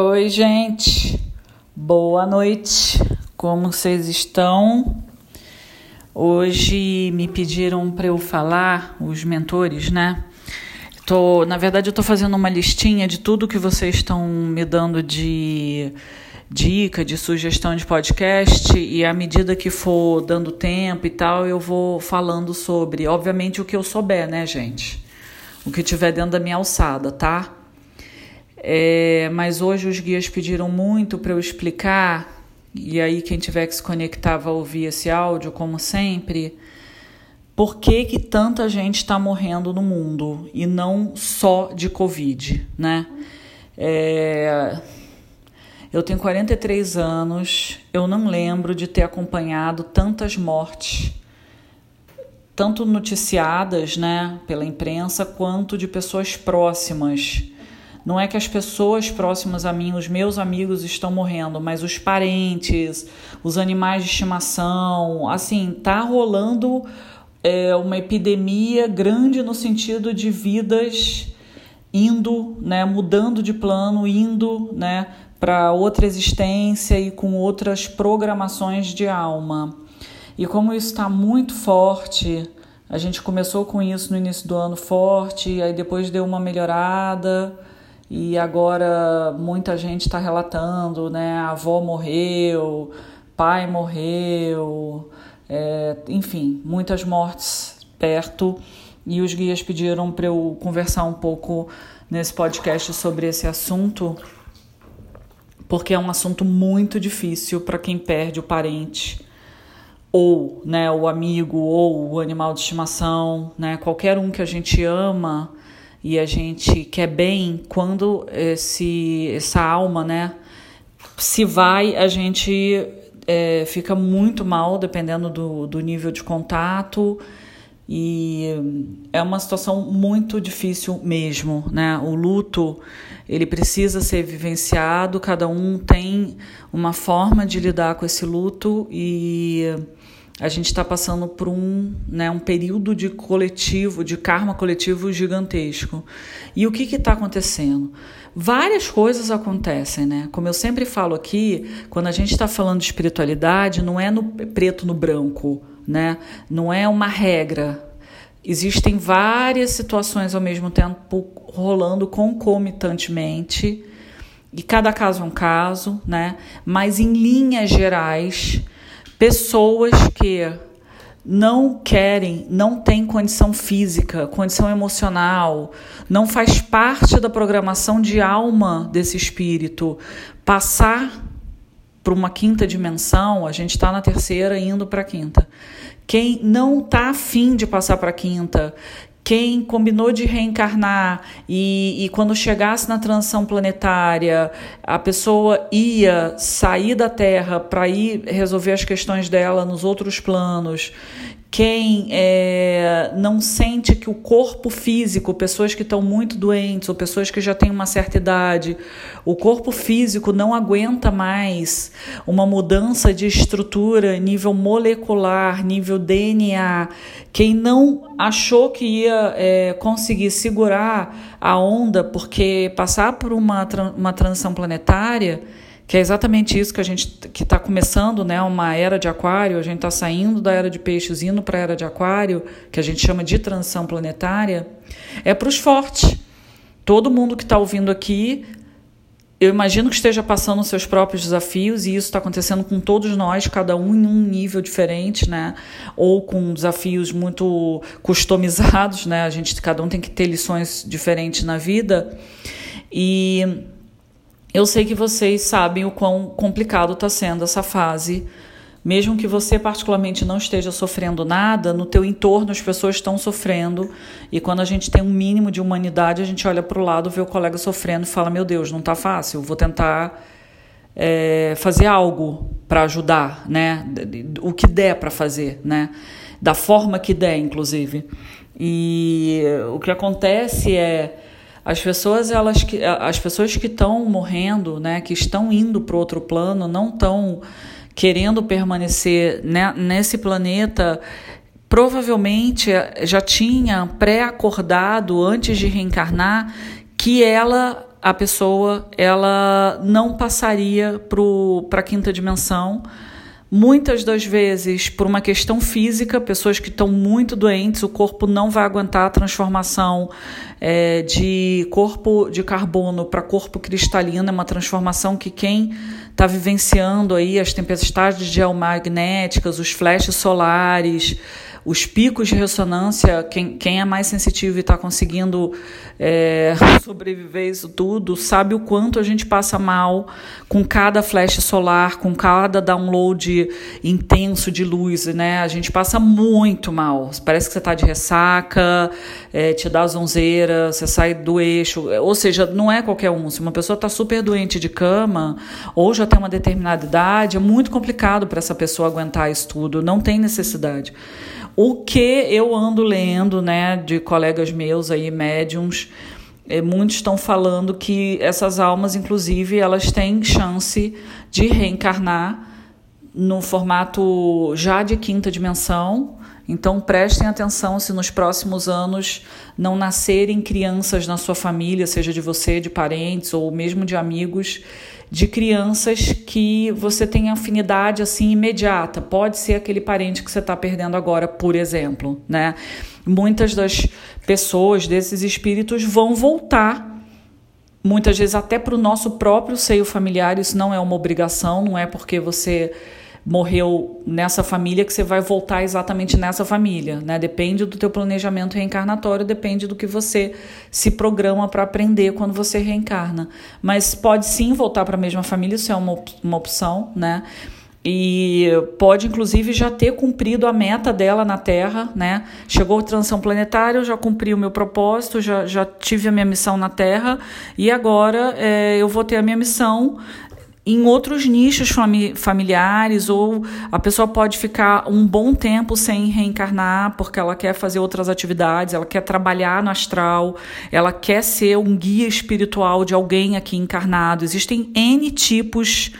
Oi, gente. Boa noite. Como vocês estão? Hoje me pediram para eu falar, os mentores, né? Tô, na verdade, eu estou fazendo uma listinha de tudo que vocês estão me dando de dica, de sugestão de podcast, e à medida que for dando tempo e tal, eu vou falando sobre, obviamente, o que eu souber, né, gente? O que tiver dentro da minha alçada, tá? É, mas hoje os guias pediram muito para eu explicar e aí quem tiver que se conectar vai ouvir esse áudio, como sempre. Por que, que tanta gente está morrendo no mundo e não só de Covid, né? É... Eu tenho 43 anos, eu não lembro de ter acompanhado tantas mortes, tanto noticiadas né, pela imprensa, quanto de pessoas próximas não é que as pessoas próximas a mim, os meus amigos estão morrendo, mas os parentes, os animais de estimação, assim, tá rolando é, uma epidemia grande no sentido de vidas indo, né, mudando de plano, indo, né, para outra existência e com outras programações de alma. E como isso está muito forte, a gente começou com isso no início do ano forte, aí depois deu uma melhorada e agora muita gente está relatando, né? A avó morreu, pai morreu, é, enfim, muitas mortes perto. E os guias pediram para eu conversar um pouco nesse podcast sobre esse assunto, porque é um assunto muito difícil para quem perde o parente ou, né, o amigo ou o animal de estimação, né? Qualquer um que a gente ama e a gente quer bem, quando esse, essa alma, né, se vai, a gente é, fica muito mal, dependendo do, do nível de contato. E é uma situação muito difícil mesmo, né? O luto, ele precisa ser vivenciado, cada um tem uma forma de lidar com esse luto e a gente está passando por um, né, um período de coletivo, de karma coletivo gigantesco. E o que está acontecendo? Várias coisas acontecem, né? Como eu sempre falo aqui, quando a gente está falando de espiritualidade, não é no preto no branco, né? Não é uma regra. Existem várias situações ao mesmo tempo rolando concomitantemente, e cada caso é um caso, né? Mas em linhas gerais, Pessoas que não querem, não têm condição física, condição emocional, não faz parte da programação de alma desse espírito passar para uma quinta dimensão, a gente está na terceira indo para a quinta. Quem não está afim de passar para quinta, quem combinou de reencarnar e, e, quando chegasse na transição planetária, a pessoa ia sair da Terra para ir resolver as questões dela nos outros planos quem é, não sente que o corpo físico, pessoas que estão muito doentes ou pessoas que já têm uma certa idade, o corpo físico não aguenta mais uma mudança de estrutura, nível molecular, nível DNA. Quem não achou que ia é, conseguir segurar a onda porque passar por uma, uma transição planetária que é exatamente isso que a gente que está começando, né, uma era de aquário, a gente está saindo da era de peixes indo para a era de aquário, que a gente chama de transição planetária, é para os fortes. Todo mundo que está ouvindo aqui, eu imagino que esteja passando os seus próprios desafios e isso está acontecendo com todos nós, cada um em um nível diferente, né, ou com desafios muito customizados, né, a gente cada um tem que ter lições diferentes na vida. E eu sei que vocês sabem o quão complicado está sendo essa fase. Mesmo que você particularmente não esteja sofrendo nada, no teu entorno as pessoas estão sofrendo. E quando a gente tem um mínimo de humanidade, a gente olha para o lado, vê o colega sofrendo e fala: Meu Deus, não está fácil, vou tentar é, fazer algo para ajudar, né? O que der para fazer, né? Da forma que der, inclusive. E o que acontece é as pessoas, elas que, as pessoas que estão morrendo, né, que estão indo para outro plano, não estão querendo permanecer né, nesse planeta, provavelmente já tinha pré-acordado antes de reencarnar que ela a pessoa ela não passaria para a quinta dimensão Muitas das vezes, por uma questão física, pessoas que estão muito doentes, o corpo não vai aguentar a transformação é, de corpo de carbono para corpo cristalino. É uma transformação que quem está vivenciando aí as tempestades geomagnéticas, os flashes solares, os picos de ressonância, quem, quem é mais sensitivo e está conseguindo é, sobreviver isso tudo, sabe o quanto a gente passa mal com cada flash solar, com cada download intenso de luz, né? A gente passa muito mal. Parece que você está de ressaca, é, te dá zonzeira, você sai do eixo. Ou seja, não é qualquer um. Se uma pessoa está super doente de cama ou já tem uma determinada idade, é muito complicado para essa pessoa aguentar isso tudo. Não tem necessidade. O que eu ando lendo, né, de colegas meus aí, médiums, é, muitos estão falando que essas almas, inclusive, elas têm chance de reencarnar no formato já de quinta dimensão. Então prestem atenção se nos próximos anos não nascerem crianças na sua família, seja de você, de parentes ou mesmo de amigos, de crianças que você tem afinidade assim imediata. Pode ser aquele parente que você está perdendo agora, por exemplo, né? Muitas das pessoas desses espíritos vão voltar muitas vezes até para o nosso próprio seio familiar. Isso não é uma obrigação, não é porque você morreu nessa família que você vai voltar exatamente nessa família, né? Depende do teu planejamento reencarnatório, depende do que você se programa para aprender quando você reencarna. Mas pode sim voltar para a mesma família, isso é uma, uma opção, né? E pode, inclusive, já ter cumprido a meta dela na Terra, né? Chegou a transição planetária, eu já cumpri o meu propósito, já, já tive a minha missão na Terra, e agora é, eu vou ter a minha missão em outros nichos familiares, ou a pessoa pode ficar um bom tempo sem reencarnar porque ela quer fazer outras atividades, ela quer trabalhar no astral, ela quer ser um guia espiritual de alguém aqui encarnado. Existem N tipos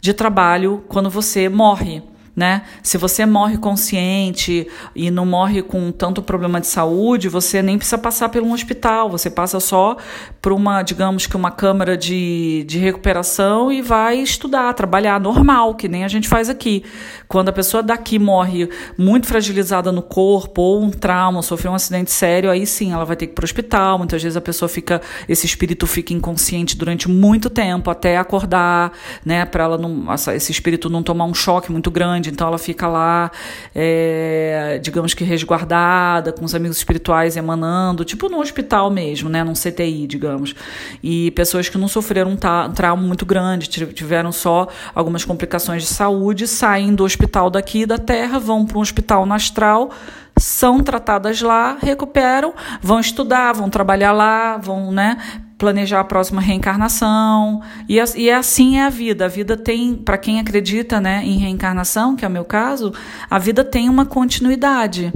de trabalho quando você morre né? Se você morre consciente e não morre com tanto problema de saúde, você nem precisa passar por um hospital, você passa só por uma, digamos que uma câmara de, de recuperação e vai estudar, trabalhar normal, que nem a gente faz aqui. Quando a pessoa daqui morre muito fragilizada no corpo ou um trauma, sofreu um acidente sério, aí sim ela vai ter que ir para o hospital. Muitas vezes a pessoa fica, esse espírito fica inconsciente durante muito tempo até acordar, né? Para ela não, esse espírito não tomar um choque muito grande então ela fica lá, é, digamos que resguardada, com os amigos espirituais emanando, tipo no hospital mesmo, né, num CTI, digamos. E pessoas que não sofreram um, um trauma muito grande, tiveram só algumas complicações de saúde, saem do hospital daqui da Terra, vão para um hospital no astral, são tratadas lá, recuperam, vão estudar, vão trabalhar lá, vão, né, planejar a próxima reencarnação. E, e assim é a vida. A vida tem, para quem acredita né, em reencarnação, que é o meu caso, a vida tem uma continuidade.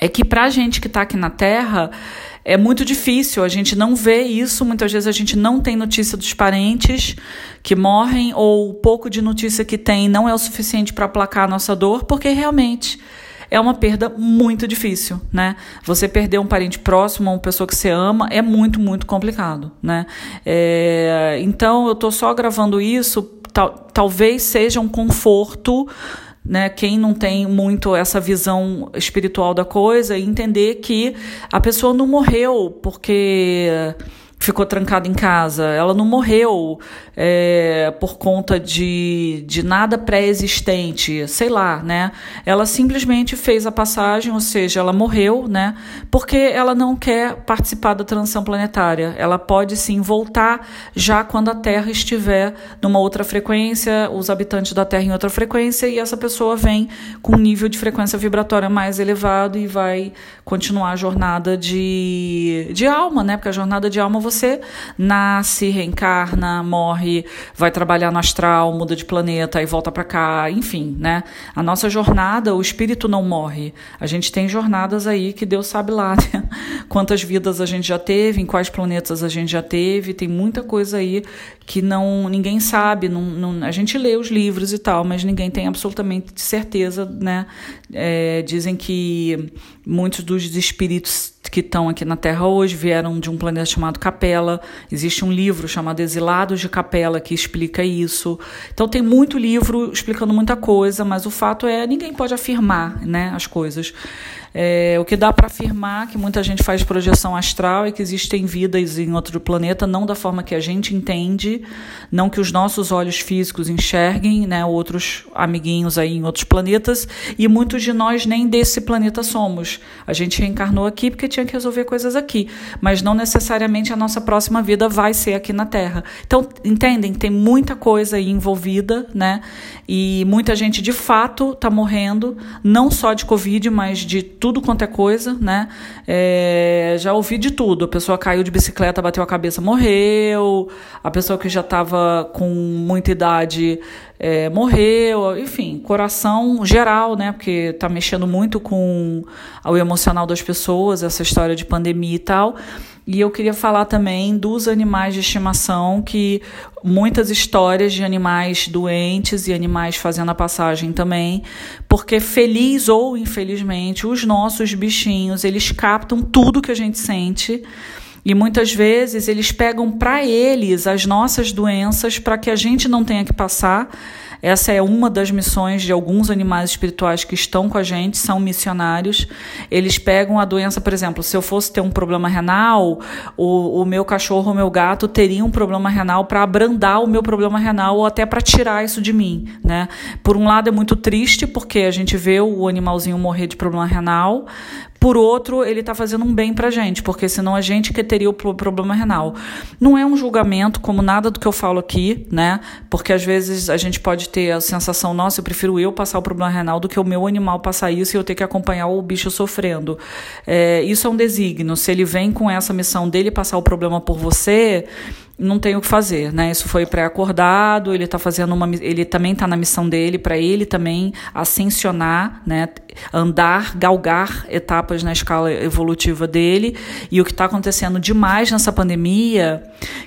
É que para a gente que está aqui na Terra, é muito difícil, a gente não vê isso, muitas vezes a gente não tem notícia dos parentes que morrem, ou o pouco de notícia que tem não é o suficiente para aplacar a nossa dor, porque realmente é uma perda muito difícil, né? Você perder um parente próximo, uma pessoa que você ama, é muito, muito complicado, né? É, então, eu estou só gravando isso, tal, talvez seja um conforto né, quem não tem muito essa visão espiritual da coisa, entender que a pessoa não morreu porque ficou trancada em casa. Ela não morreu é, por conta de, de nada pré-existente, sei lá, né? Ela simplesmente fez a passagem, ou seja, ela morreu, né? Porque ela não quer participar da transição planetária. Ela pode sim voltar já quando a Terra estiver numa outra frequência, os habitantes da Terra em outra frequência, e essa pessoa vem com um nível de frequência vibratória mais elevado e vai continuar a jornada de, de alma, né? Porque a jornada de alma você nasce, reencarna, morre, vai trabalhar no astral, muda de planeta e volta para cá, enfim, né? A nossa jornada, o espírito não morre. A gente tem jornadas aí que Deus sabe lá né? quantas vidas a gente já teve, em quais planetas a gente já teve, tem muita coisa aí que não ninguém sabe, não, não, a gente lê os livros e tal, mas ninguém tem absolutamente certeza, né? É, dizem que Muitos dos espíritos que estão aqui na Terra hoje vieram de um planeta chamado Capela. Existe um livro chamado Exilados de Capela que explica isso. Então tem muito livro explicando muita coisa, mas o fato é ninguém pode afirmar, né, as coisas. É, o que dá para afirmar que muita gente faz projeção astral e que existem vidas em outro planeta, não da forma que a gente entende, não que os nossos olhos físicos enxerguem, né, outros amiguinhos aí em outros planetas, e muitos de nós nem desse planeta somos. A gente reencarnou aqui porque tinha que resolver coisas aqui, mas não necessariamente a nossa próxima vida vai ser aqui na Terra. Então, entendem? Tem muita coisa aí envolvida, né? E muita gente de fato está morrendo, não só de Covid, mas de tudo quanto é coisa, né? É, já ouvi de tudo. A pessoa caiu de bicicleta, bateu a cabeça, morreu. A pessoa que já estava com muita idade é, morreu. Enfim, coração geral, né? Porque está mexendo muito com o emocional das pessoas, essa história de pandemia e tal. E eu queria falar também dos animais de estimação, que muitas histórias de animais doentes e animais fazendo a passagem também, porque feliz ou infelizmente, os nossos bichinhos, eles captam tudo que a gente sente. E muitas vezes eles pegam para eles as nossas doenças para que a gente não tenha que passar essa é uma das missões de alguns animais espirituais que estão com a gente, são missionários. Eles pegam a doença, por exemplo, se eu fosse ter um problema renal, o, o meu cachorro ou meu gato teria um problema renal para abrandar o meu problema renal ou até para tirar isso de mim, né? Por um lado é muito triste porque a gente vê o animalzinho morrer de problema renal, por outro, ele está fazendo um bem para a gente, porque senão a gente que teria o problema renal. Não é um julgamento, como nada do que eu falo aqui, né? Porque às vezes a gente pode ter a sensação, nossa, eu prefiro eu passar o problema renal do que o meu animal passar isso e eu ter que acompanhar o bicho sofrendo. É, isso é um desígnio. Se ele vem com essa missão dele passar o problema por você, não tem o que fazer, né? Isso foi pré-acordado, ele tá fazendo uma ele também está na missão dele para ele também ascensionar, né? Andar, galgar etapas na escala evolutiva dele. E o que está acontecendo demais nessa pandemia,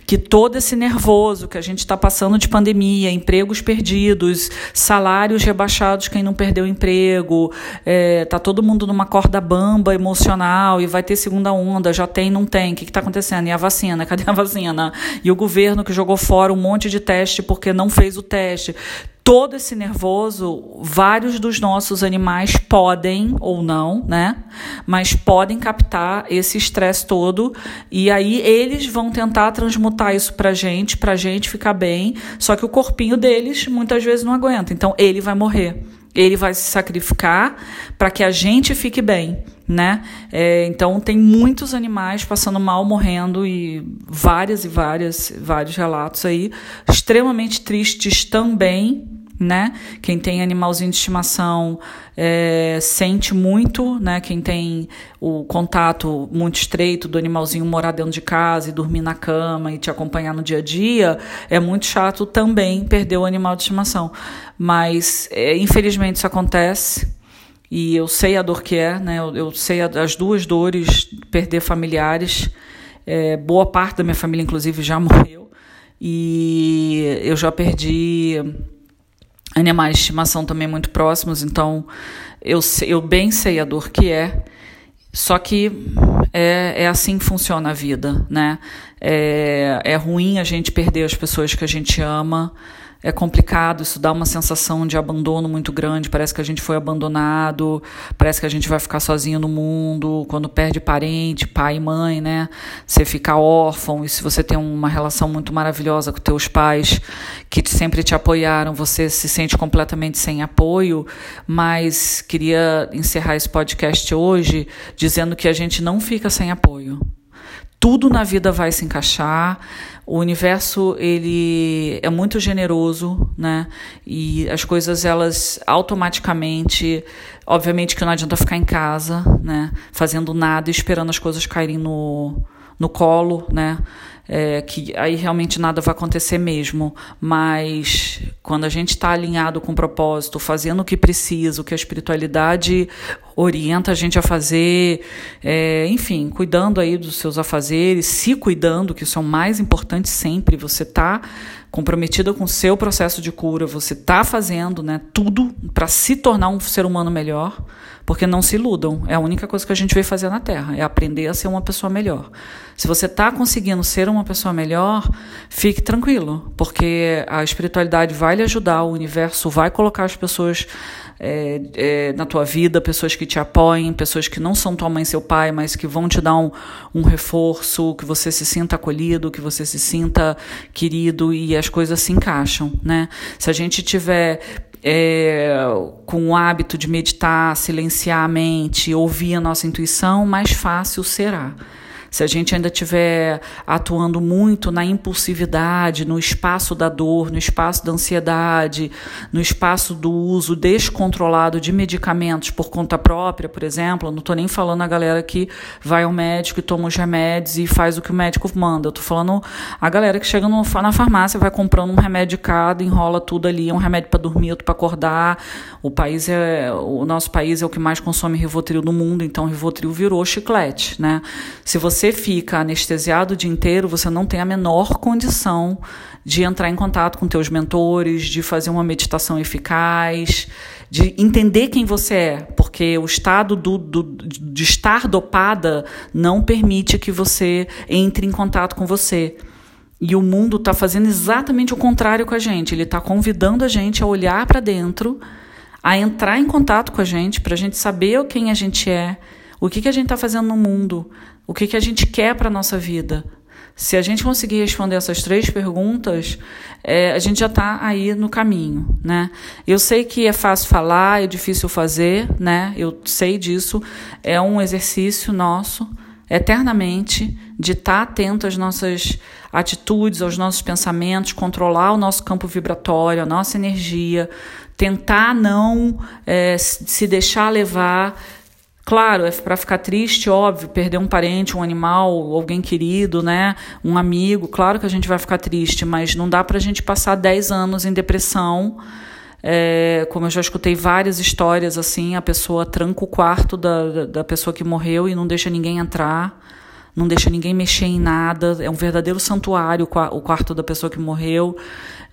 que todo esse nervoso que a gente está passando de pandemia, empregos perdidos, salários rebaixados, quem não perdeu emprego, é, tá todo mundo numa corda bamba emocional e vai ter segunda onda, já tem, não tem, o que está acontecendo? E a vacina? Cadê a vacina? E o governo que jogou fora um monte de teste porque não fez o teste. Todo esse nervoso, vários dos nossos animais podem ou não, né? Mas podem captar esse estresse todo e aí eles vão tentar transmutar isso pra gente, pra gente ficar bem. Só que o corpinho deles muitas vezes não aguenta, então ele vai morrer. Ele vai se sacrificar para que a gente fique bem né? É, então tem muitos animais passando mal, morrendo e várias e várias vários relatos aí extremamente tristes também, né? Quem tem animalzinho de estimação é, sente muito, né? Quem tem o contato muito estreito do animalzinho morar dentro de casa e dormir na cama e te acompanhar no dia a dia, é muito chato também perder o animal de estimação. Mas é, infelizmente isso acontece e eu sei a dor que é, né? Eu, eu sei a, as duas dores, perder familiares. É, boa parte da minha família, inclusive, já morreu. E eu já perdi animais de estimação também muito próximos, então eu, eu bem sei a dor que é. Só que é, é assim que funciona a vida, né? É, é ruim a gente perder as pessoas que a gente ama é complicado, isso dá uma sensação de abandono muito grande, parece que a gente foi abandonado, parece que a gente vai ficar sozinho no mundo, quando perde parente, pai e mãe, né? Você fica órfão, e se você tem uma relação muito maravilhosa com teus pais, que sempre te apoiaram, você se sente completamente sem apoio, mas queria encerrar esse podcast hoje dizendo que a gente não fica sem apoio tudo na vida vai se encaixar. O universo ele é muito generoso, né? E as coisas elas automaticamente, obviamente que não adianta ficar em casa, né? Fazendo nada, esperando as coisas caírem no no colo, né? é, que aí realmente nada vai acontecer mesmo. Mas quando a gente está alinhado com o propósito, fazendo o que precisa, o que a espiritualidade orienta a gente a fazer, é, enfim, cuidando aí dos seus afazeres, se cuidando, que isso é o mais importante sempre. Você está comprometida com o seu processo de cura, você está fazendo né, tudo para se tornar um ser humano melhor, porque não se iludam. É a única coisa que a gente veio fazer na Terra, é aprender a ser uma pessoa melhor. Se você está conseguindo ser uma pessoa melhor, fique tranquilo, porque a espiritualidade vai lhe ajudar, o universo vai colocar as pessoas é, é, na tua vida, pessoas que te apoiem, pessoas que não são tua mãe e seu pai, mas que vão te dar um, um reforço, que você se sinta acolhido, que você se sinta querido e as coisas se encaixam, né? Se a gente tiver é, com o hábito de meditar, silenciar a mente, ouvir a nossa intuição, mais fácil será. Se a gente ainda estiver atuando muito na impulsividade, no espaço da dor, no espaço da ansiedade, no espaço do uso descontrolado de medicamentos por conta própria, por exemplo, não estou nem falando a galera que vai ao médico e toma os remédios e faz o que o médico manda. Estou falando a galera que chega no, na farmácia, vai comprando um remédio de cada, enrola tudo ali, é um remédio para dormir, outro para acordar. O país é o nosso país é o que mais consome Rivotril no mundo, então Rivotril virou chiclete, né? Se você você fica anestesiado o dia inteiro, você não tem a menor condição de entrar em contato com teus mentores, de fazer uma meditação eficaz, de entender quem você é, porque o estado do, do, de estar dopada não permite que você entre em contato com você. E o mundo está fazendo exatamente o contrário com a gente. Ele está convidando a gente a olhar para dentro, a entrar em contato com a gente, para a gente saber quem a gente é, o que, que a gente está fazendo no mundo, o que, que a gente quer para a nossa vida? Se a gente conseguir responder essas três perguntas, é, a gente já está aí no caminho, né? Eu sei que é fácil falar, é difícil fazer, né? Eu sei disso. É um exercício nosso, eternamente, de estar tá atento às nossas atitudes, aos nossos pensamentos, controlar o nosso campo vibratório, a nossa energia, tentar não é, se deixar levar Claro, é para ficar triste, óbvio, perder um parente, um animal, alguém querido, né? Um amigo, claro que a gente vai ficar triste, mas não dá para a gente passar 10 anos em depressão. É, como eu já escutei várias histórias assim, a pessoa tranca o quarto da, da pessoa que morreu e não deixa ninguém entrar não deixa ninguém mexer em nada, é um verdadeiro santuário o quarto da pessoa que morreu.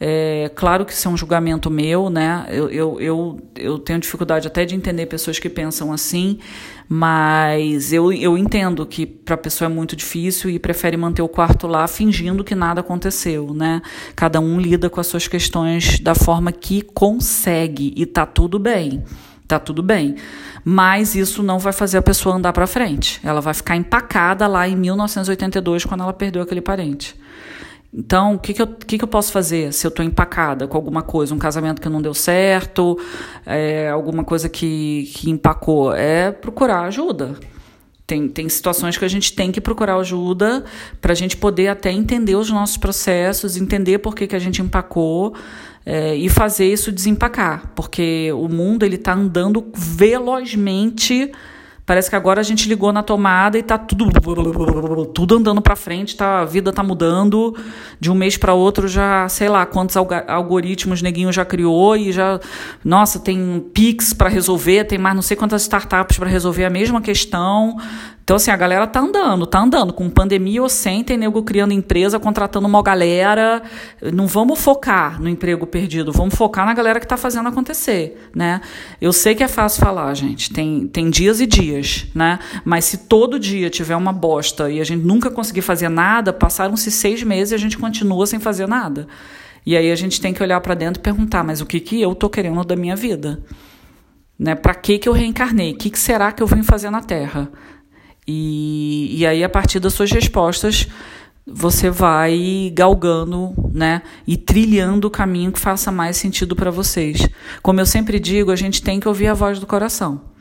É, claro que isso é um julgamento meu, né? Eu, eu, eu, eu tenho dificuldade até de entender pessoas que pensam assim, mas eu, eu entendo que para a pessoa é muito difícil e prefere manter o quarto lá fingindo que nada aconteceu, né? Cada um lida com as suas questões da forma que consegue e tá tudo bem tá tudo bem. Mas isso não vai fazer a pessoa andar para frente. Ela vai ficar empacada lá em 1982, quando ela perdeu aquele parente. Então, o que, que, que, que eu posso fazer se eu estou empacada com alguma coisa? Um casamento que não deu certo, é, alguma coisa que, que empacou? É procurar ajuda. Tem, tem situações que a gente tem que procurar ajuda para a gente poder até entender os nossos processos, entender por que, que a gente empacou é, e fazer isso desempacar, porque o mundo ele está andando velozmente. Parece que agora a gente ligou na tomada e está tudo tudo andando para frente, tá, a vida está mudando de um mês para outro já, sei lá, quantos algoritmos neguinho já criou e já, nossa, tem Pix para resolver, tem mais não sei quantas startups para resolver a mesma questão. Então, assim, a galera tá andando, tá andando. Com pandemia ou sem, tem nego criando empresa, contratando uma galera. Não vamos focar no emprego perdido, vamos focar na galera que tá fazendo acontecer, né? Eu sei que é fácil falar, gente. Tem, tem dias e dias, né? Mas se todo dia tiver uma bosta e a gente nunca conseguir fazer nada, passaram-se seis meses e a gente continua sem fazer nada. E aí a gente tem que olhar para dentro e perguntar, mas o que, que eu tô querendo da minha vida? Né? Para que, que eu reencarnei? O que, que será que eu vim fazer na Terra? E, e aí, a partir das suas respostas, você vai galgando, né, e trilhando o caminho que faça mais sentido para vocês. Como eu sempre digo, a gente tem que ouvir a voz do coração.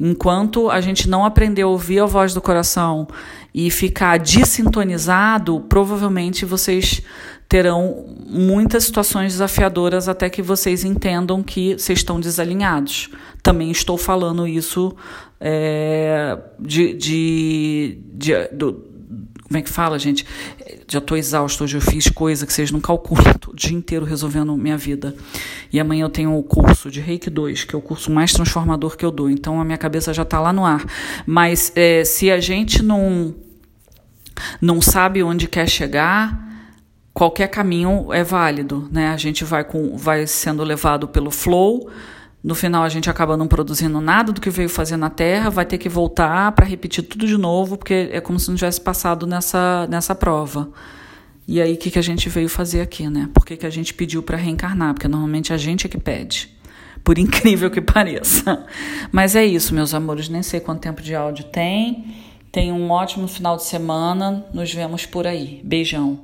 Enquanto a gente não aprender a ouvir a voz do coração e ficar desintonizado, provavelmente vocês terão muitas situações desafiadoras até que vocês entendam que vocês estão desalinhados. Também estou falando isso é, de, de, de do, como é que fala, gente? Já estou exausto, hoje eu fiz coisa que vocês não calculam, tô o dia inteiro resolvendo minha vida. E amanhã eu tenho o curso de Reiki 2, que é o curso mais transformador que eu dou, então a minha cabeça já está lá no ar. Mas é, se a gente não, não sabe onde quer chegar, qualquer caminho é válido, né? A gente vai, com, vai sendo levado pelo flow, no final a gente acaba não produzindo nada do que veio fazer na Terra, vai ter que voltar para repetir tudo de novo, porque é como se não tivesse passado nessa, nessa prova. E aí o que, que a gente veio fazer aqui, né? Por que, que a gente pediu para reencarnar? Porque normalmente a gente é que pede. Por incrível que pareça. Mas é isso, meus amores. Nem sei quanto tempo de áudio tem. Tenham um ótimo final de semana. Nos vemos por aí. Beijão.